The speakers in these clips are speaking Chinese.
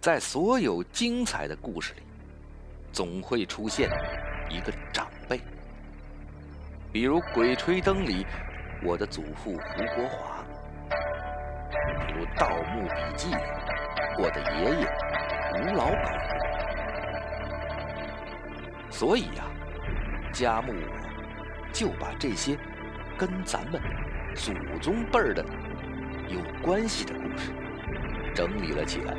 在所有精彩的故事里，总会出现一个长辈，比如《鬼吹灯》里我的祖父胡国华，比如《盗墓笔记》里我的爷爷吴老狗。所以呀，家木我就把这些跟咱们祖宗辈儿的有关系的故事整理了起来，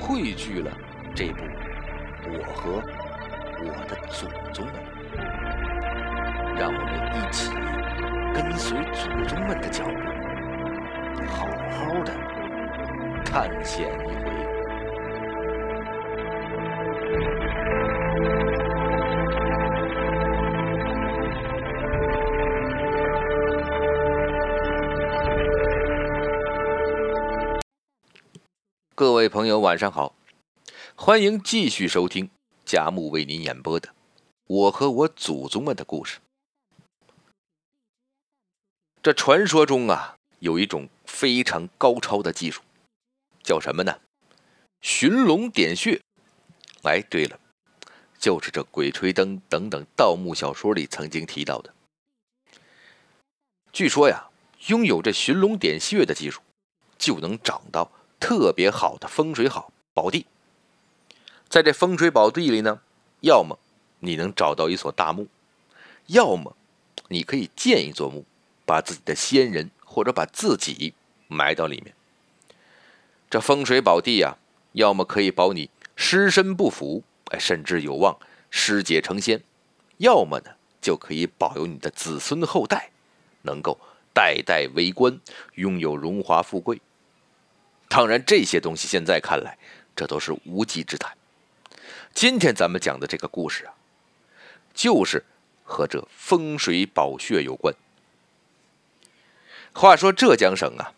汇聚了这部《我和我的祖宗们》，让我们一起跟随祖宗们的脚步，好好的探险一回。各位朋友，晚上好，欢迎继续收听佳木为您演播的《我和我祖宗们的故事》。这传说中啊，有一种非常高超的技术，叫什么呢？寻龙点穴。哎，对了，就是这《鬼吹灯》等等盗墓小说里曾经提到的。据说呀，拥有这寻龙点穴的技术，就能找到。特别好的风水好宝地，在这风水宝地里呢，要么你能找到一所大墓，要么你可以建一座墓，把自己的先人或者把自己埋到里面。这风水宝地呀，要么可以保你尸身不腐，哎，甚至有望尸解成仙；要么呢，就可以保佑你的子孙后代能够代代为官，拥有荣华富贵。当然，这些东西现在看来，这都是无稽之谈。今天咱们讲的这个故事啊，就是和这风水宝穴有关。话说浙江省啊，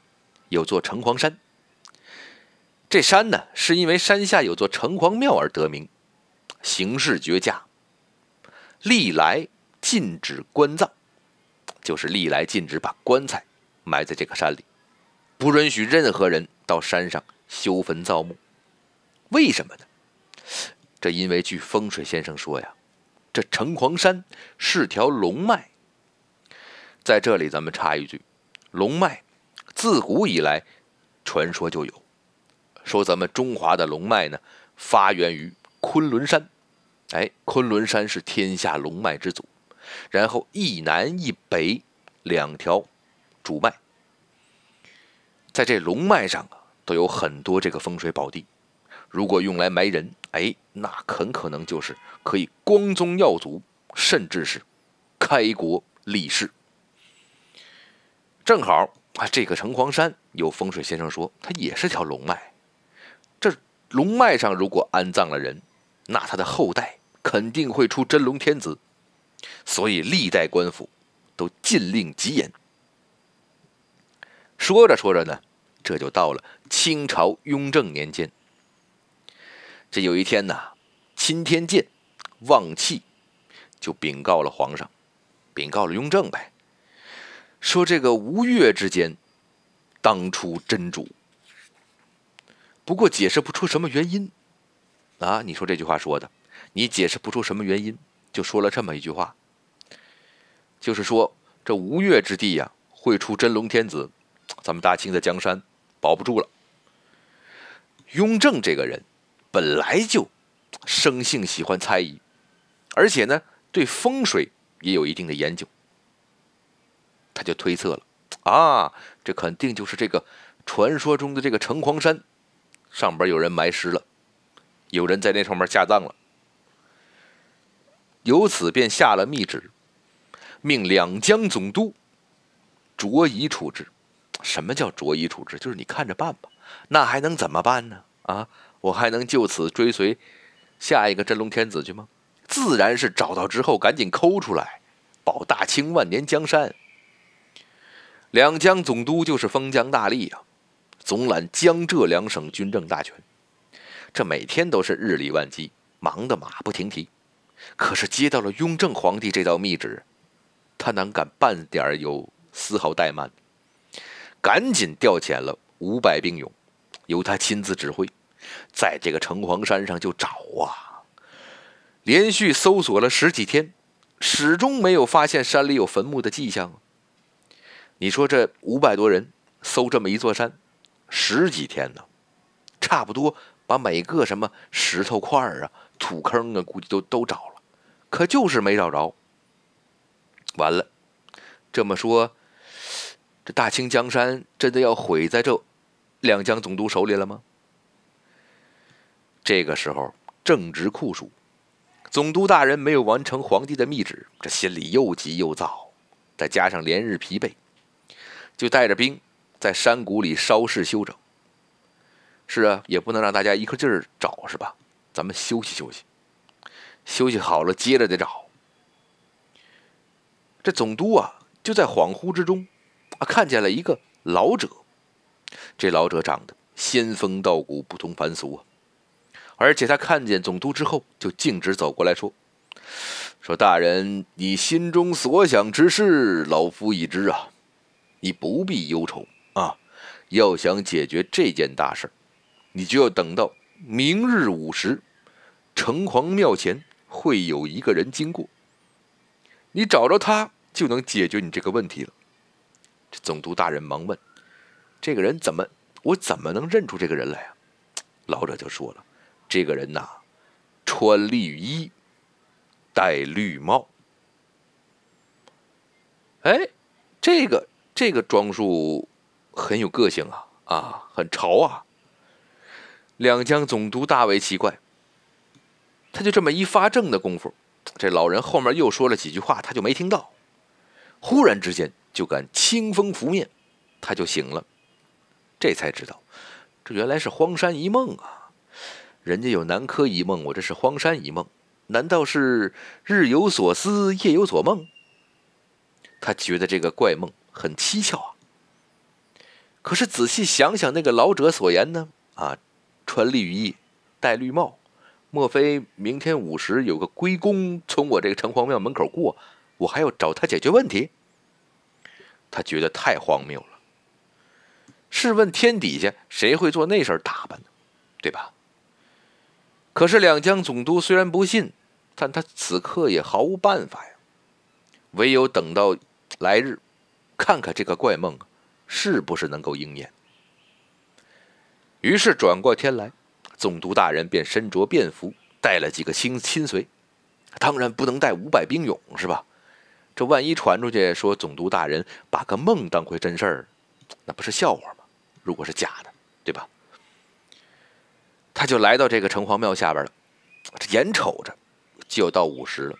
有座城隍山。这山呢，是因为山下有座城隍庙而得名，形势绝佳，历来禁止棺葬，就是历来禁止把棺材埋在这个山里。不允许任何人到山上修坟造墓，为什么呢？这因为据风水先生说呀，这城隍山是条龙脉。在这里，咱们插一句，龙脉自古以来传说就有，说咱们中华的龙脉呢，发源于昆仑山。哎，昆仑山是天下龙脉之祖，然后一南一北两条主脉。在这龙脉上啊，都有很多这个风水宝地。如果用来埋人，哎，那很可能就是可以光宗耀祖，甚至是开国立世。正好啊，这个城隍山有风水先生说，它也是条龙脉。这龙脉上如果安葬了人，那他的后代肯定会出真龙天子。所以历代官府都禁令极严。说着说着呢，这就到了清朝雍正年间。这有一天呢，钦天监望气就禀告了皇上，禀告了雍正呗，说这个吴越之间当初真主，不过解释不出什么原因啊！你说这句话说的，你解释不出什么原因，就说了这么一句话，就是说这吴越之地呀，会出真龙天子。咱们大清的江山保不住了。雍正这个人本来就生性喜欢猜疑，而且呢对风水也有一定的研究，他就推测了啊，这肯定就是这个传说中的这个城隍山上边有人埋尸了，有人在那上面下葬了，由此便下了密旨，命两江总督着以处置。什么叫着衣处置？就是你看着办吧。那还能怎么办呢？啊，我还能就此追随下一个真龙天子去吗？自然是找到之后赶紧抠出来，保大清万年江山。两江总督就是封疆大吏啊，总揽江浙两省军政大权，这每天都是日理万机，忙得马不停蹄。可是接到了雍正皇帝这道密旨，他哪敢半点有丝毫怠慢？赶紧调遣了五百兵勇，由他亲自指挥，在这个城隍山上就找啊，连续搜索了十几天，始终没有发现山里有坟墓的迹象。你说这五百多人搜这么一座山，十几天呢，差不多把每个什么石头块啊、土坑啊，估计都都找了，可就是没找着。完了，这么说，这大清江山真的要毁在这两江总督手里了吗？这个时候正值酷暑，总督大人没有完成皇帝的密旨，这心里又急又躁，再加上连日疲惫。就带着兵在山谷里稍事休整。是啊，也不能让大家一个劲儿找，是吧？咱们休息休息，休息好了接着得找。这总督啊，就在恍惚之中啊，看见了一个老者。这老者长得仙风道骨，不同凡俗啊。而且他看见总督之后，就径直走过来说：“说大人，你心中所想之事，老夫已知啊。”你不必忧愁啊！要想解决这件大事你就要等到明日午时，城隍庙前会有一个人经过。你找着他，就能解决你这个问题了。这总督大人忙问：“这个人怎么？我怎么能认出这个人来啊？”老者就说了：“这个人呐，穿绿衣，戴绿帽。哎，这个。”这个装束很有个性啊，啊，很潮啊。两江总督大为奇怪，他就这么一发怔的功夫，这老人后面又说了几句话，他就没听到。忽然之间就感清风拂面，他就醒了，这才知道，这原来是荒山一梦啊。人家有南柯一梦，我这是荒山一梦，难道是日有所思，夜有所梦？他觉得这个怪梦。很蹊跷啊！可是仔细想想，那个老者所言呢？啊，穿绿衣，戴绿帽，莫非明天午时有个龟公从我这个城隍庙门口过，我还要找他解决问题？他觉得太荒谬了。试问天底下谁会做那身打扮呢？对吧？可是两江总督虽然不信，但他此刻也毫无办法呀，唯有等到来日。看看这个怪梦是不是能够应验。于是转过天来，总督大人便身着便服，带了几个亲亲随。当然不能带五百兵勇，是吧？这万一传出去说总督大人把个梦当回真事儿，那不是笑话吗？如果是假的，对吧？他就来到这个城隍庙下边了。这眼瞅着就要到午时了，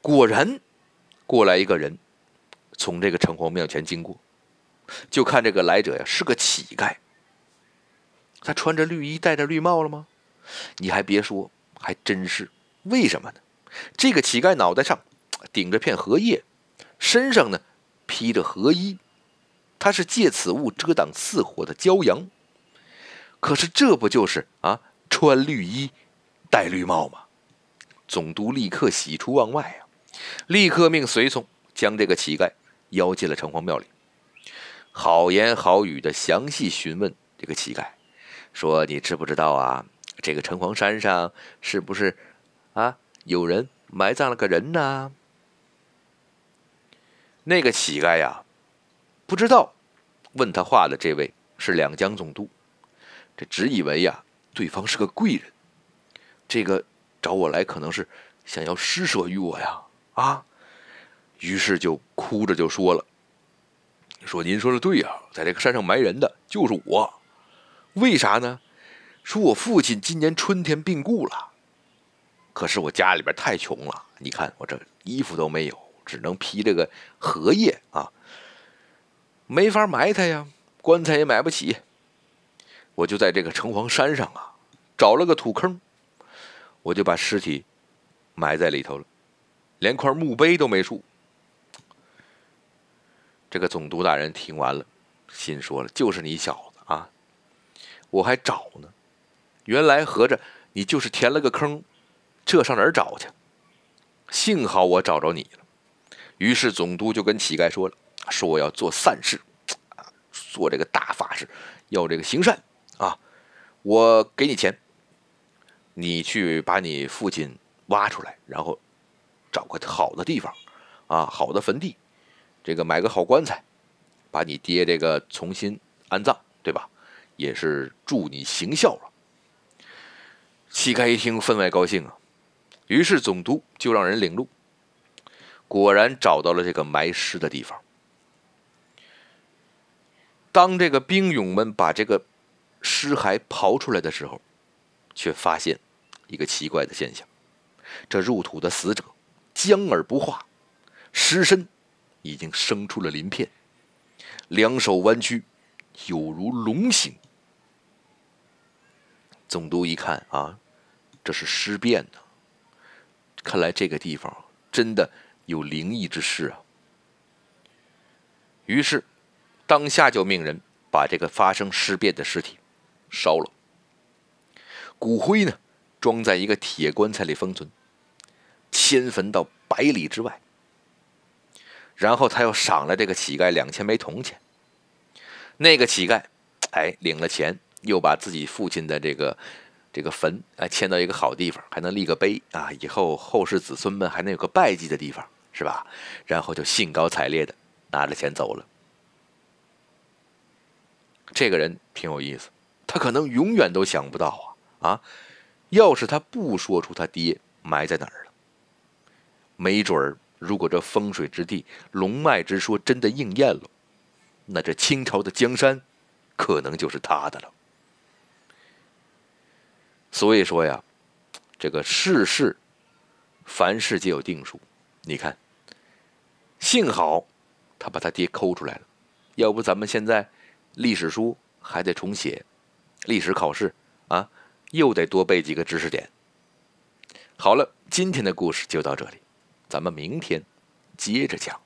果然过来一个人。从这个城隍庙前经过，就看这个来者呀是个乞丐。他穿着绿衣，戴着绿帽了吗？你还别说，还真是。为什么呢？这个乞丐脑袋上顶着片荷叶，身上呢披着荷衣，他是借此物遮挡似火的骄阳。可是这不就是啊穿绿衣，戴绿帽吗？总督立刻喜出望外啊，立刻命随从将这个乞丐。邀进了城隍庙里，好言好语的详细询问这个乞丐，说：“你知不知道啊？这个城隍山上是不是啊有人埋葬了个人呢？”那个乞丐呀，不知道。问他话的这位是两江总督，这只以为呀对方是个贵人，这个找我来可能是想要施舍于我呀啊。于是就哭着就说了：“说您说的对呀，在这个山上埋人的就是我。为啥呢？说我父亲今年春天病故了，可是我家里边太穷了，你看我这衣服都没有，只能披这个荷叶啊，没法埋他呀，棺材也买不起。我就在这个城隍山上啊，找了个土坑，我就把尸体埋在里头了，连块墓碑都没竖。”这个总督大人听完了，心说了：“就是你小子啊，我还找呢。原来合着你就是填了个坑，这上哪儿找去？幸好我找着你了。”于是总督就跟乞丐说了：“说我要做善事，啊，做这个大法事，要这个行善啊。我给你钱，你去把你父亲挖出来，然后找个好的地方，啊，好的坟地，这个买个好棺材，把你爹这个重新安葬，对吧？也是助你行孝了。乞丐一听，分外高兴啊，于是总督就让人领路，果然找到了这个埋尸的地方。当这个兵勇们把这个尸骸刨出来的时候，却发现一个奇怪的现象：这入土的死者僵而不化，尸身已经生出了鳞片，两手弯曲，有如龙形。总督一看啊，这是尸变呢，看来这个地方真的有灵异之事啊。于是。当下就命人把这个发生尸变的尸体烧了，骨灰呢装在一个铁棺材里封存，迁坟到百里之外。然后他又赏了这个乞丐两千枚铜钱。那个乞丐，哎，领了钱，又把自己父亲的这个这个坟哎迁到一个好地方，还能立个碑啊，以后后世子孙们还能有个拜祭的地方，是吧？然后就兴高采烈的拿着钱走了。这个人挺有意思，他可能永远都想不到啊啊！要是他不说出他爹埋在哪儿了，没准儿，如果这风水之地龙脉之说真的应验了，那这清朝的江山可能就是他的了。所以说呀，这个世事，凡事皆有定数。你看，幸好他把他爹抠出来了，要不咱们现在。历史书还得重写，历史考试啊，又得多背几个知识点。好了，今天的故事就到这里，咱们明天接着讲。